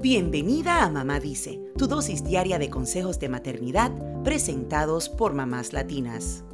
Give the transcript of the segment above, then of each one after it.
Bienvenida a Mamá Dice, tu dosis diaria de consejos de maternidad presentados por mamás latinas.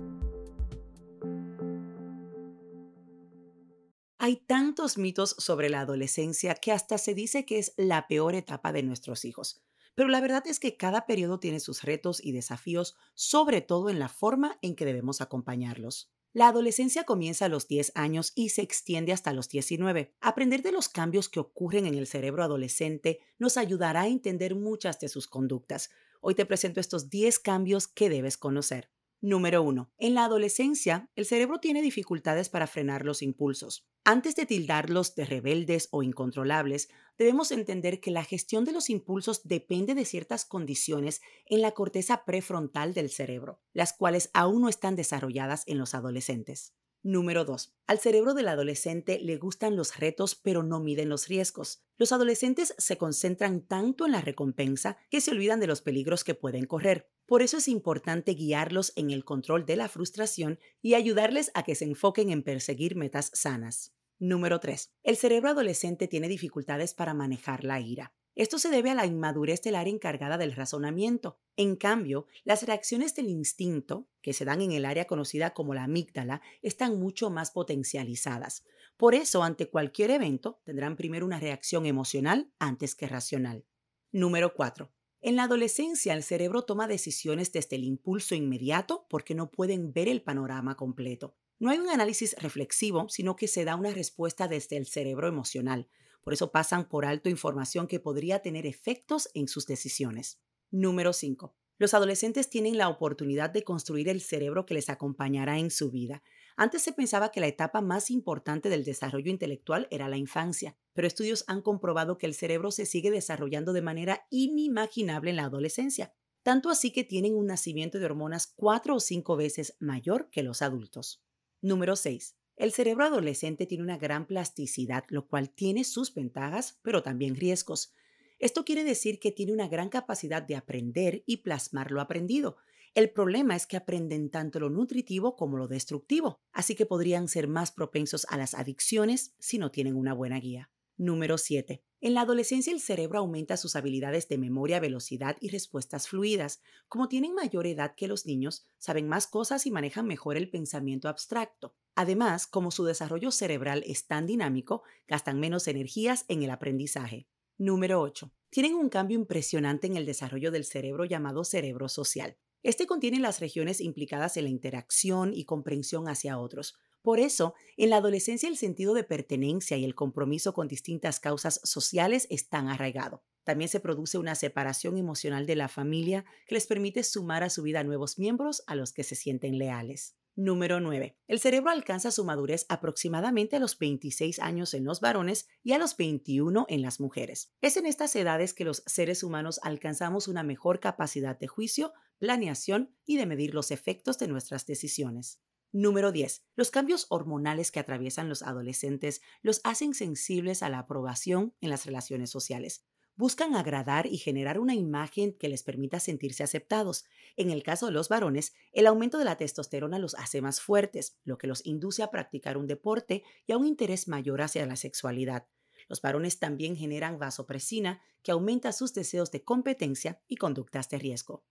Hay tantos mitos sobre la adolescencia que hasta se dice que es la peor etapa de nuestros hijos. Pero la verdad es que cada periodo tiene sus retos y desafíos, sobre todo en la forma en que debemos acompañarlos. La adolescencia comienza a los 10 años y se extiende hasta los 19. Aprender de los cambios que ocurren en el cerebro adolescente nos ayudará a entender muchas de sus conductas. Hoy te presento estos 10 cambios que debes conocer. Número 1. En la adolescencia, el cerebro tiene dificultades para frenar los impulsos. Antes de tildarlos de rebeldes o incontrolables, debemos entender que la gestión de los impulsos depende de ciertas condiciones en la corteza prefrontal del cerebro, las cuales aún no están desarrolladas en los adolescentes. Número 2. Al cerebro del adolescente le gustan los retos pero no miden los riesgos. Los adolescentes se concentran tanto en la recompensa que se olvidan de los peligros que pueden correr. Por eso es importante guiarlos en el control de la frustración y ayudarles a que se enfoquen en perseguir metas sanas. Número 3. El cerebro adolescente tiene dificultades para manejar la ira. Esto se debe a la inmadurez del área encargada del razonamiento. En cambio, las reacciones del instinto, que se dan en el área conocida como la amígdala, están mucho más potencializadas. Por eso, ante cualquier evento, tendrán primero una reacción emocional antes que racional. Número 4. En la adolescencia, el cerebro toma decisiones desde el impulso inmediato porque no pueden ver el panorama completo. No hay un análisis reflexivo, sino que se da una respuesta desde el cerebro emocional. Por eso pasan por alto información que podría tener efectos en sus decisiones. Número 5. Los adolescentes tienen la oportunidad de construir el cerebro que les acompañará en su vida. Antes se pensaba que la etapa más importante del desarrollo intelectual era la infancia, pero estudios han comprobado que el cerebro se sigue desarrollando de manera inimaginable en la adolescencia, tanto así que tienen un nacimiento de hormonas cuatro o cinco veces mayor que los adultos. Número 6. El cerebro adolescente tiene una gran plasticidad, lo cual tiene sus ventajas, pero también riesgos. Esto quiere decir que tiene una gran capacidad de aprender y plasmar lo aprendido. El problema es que aprenden tanto lo nutritivo como lo destructivo, así que podrían ser más propensos a las adicciones si no tienen una buena guía. Número 7. En la adolescencia el cerebro aumenta sus habilidades de memoria, velocidad y respuestas fluidas. Como tienen mayor edad que los niños, saben más cosas y manejan mejor el pensamiento abstracto. Además, como su desarrollo cerebral es tan dinámico, gastan menos energías en el aprendizaje. Número 8. Tienen un cambio impresionante en el desarrollo del cerebro llamado cerebro social. Este contiene las regiones implicadas en la interacción y comprensión hacia otros. Por eso, en la adolescencia el sentido de pertenencia y el compromiso con distintas causas sociales están arraigado. También se produce una separación emocional de la familia que les permite sumar a su vida nuevos miembros a los que se sienten leales. Número 9. El cerebro alcanza su madurez aproximadamente a los 26 años en los varones y a los 21 en las mujeres. Es en estas edades que los seres humanos alcanzamos una mejor capacidad de juicio, planeación y de medir los efectos de nuestras decisiones. Número 10. Los cambios hormonales que atraviesan los adolescentes los hacen sensibles a la aprobación en las relaciones sociales buscan agradar y generar una imagen que les permita sentirse aceptados. En el caso de los varones, el aumento de la testosterona los hace más fuertes, lo que los induce a practicar un deporte y a un interés mayor hacia la sexualidad. Los varones también generan vasopresina, que aumenta sus deseos de competencia y conductas de riesgo.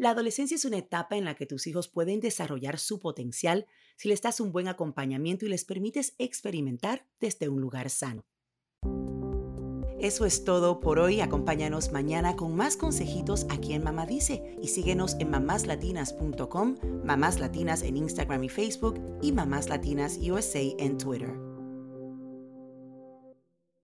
La adolescencia es una etapa en la que tus hijos pueden desarrollar su potencial si les das un buen acompañamiento y les permites experimentar desde un lugar sano. Eso es todo por hoy. Acompáñanos mañana con más consejitos aquí en Mamá Dice y síguenos en mamáslatinas.com, Mamás Latinas en Instagram y Facebook y Mamás Latinas USA en Twitter.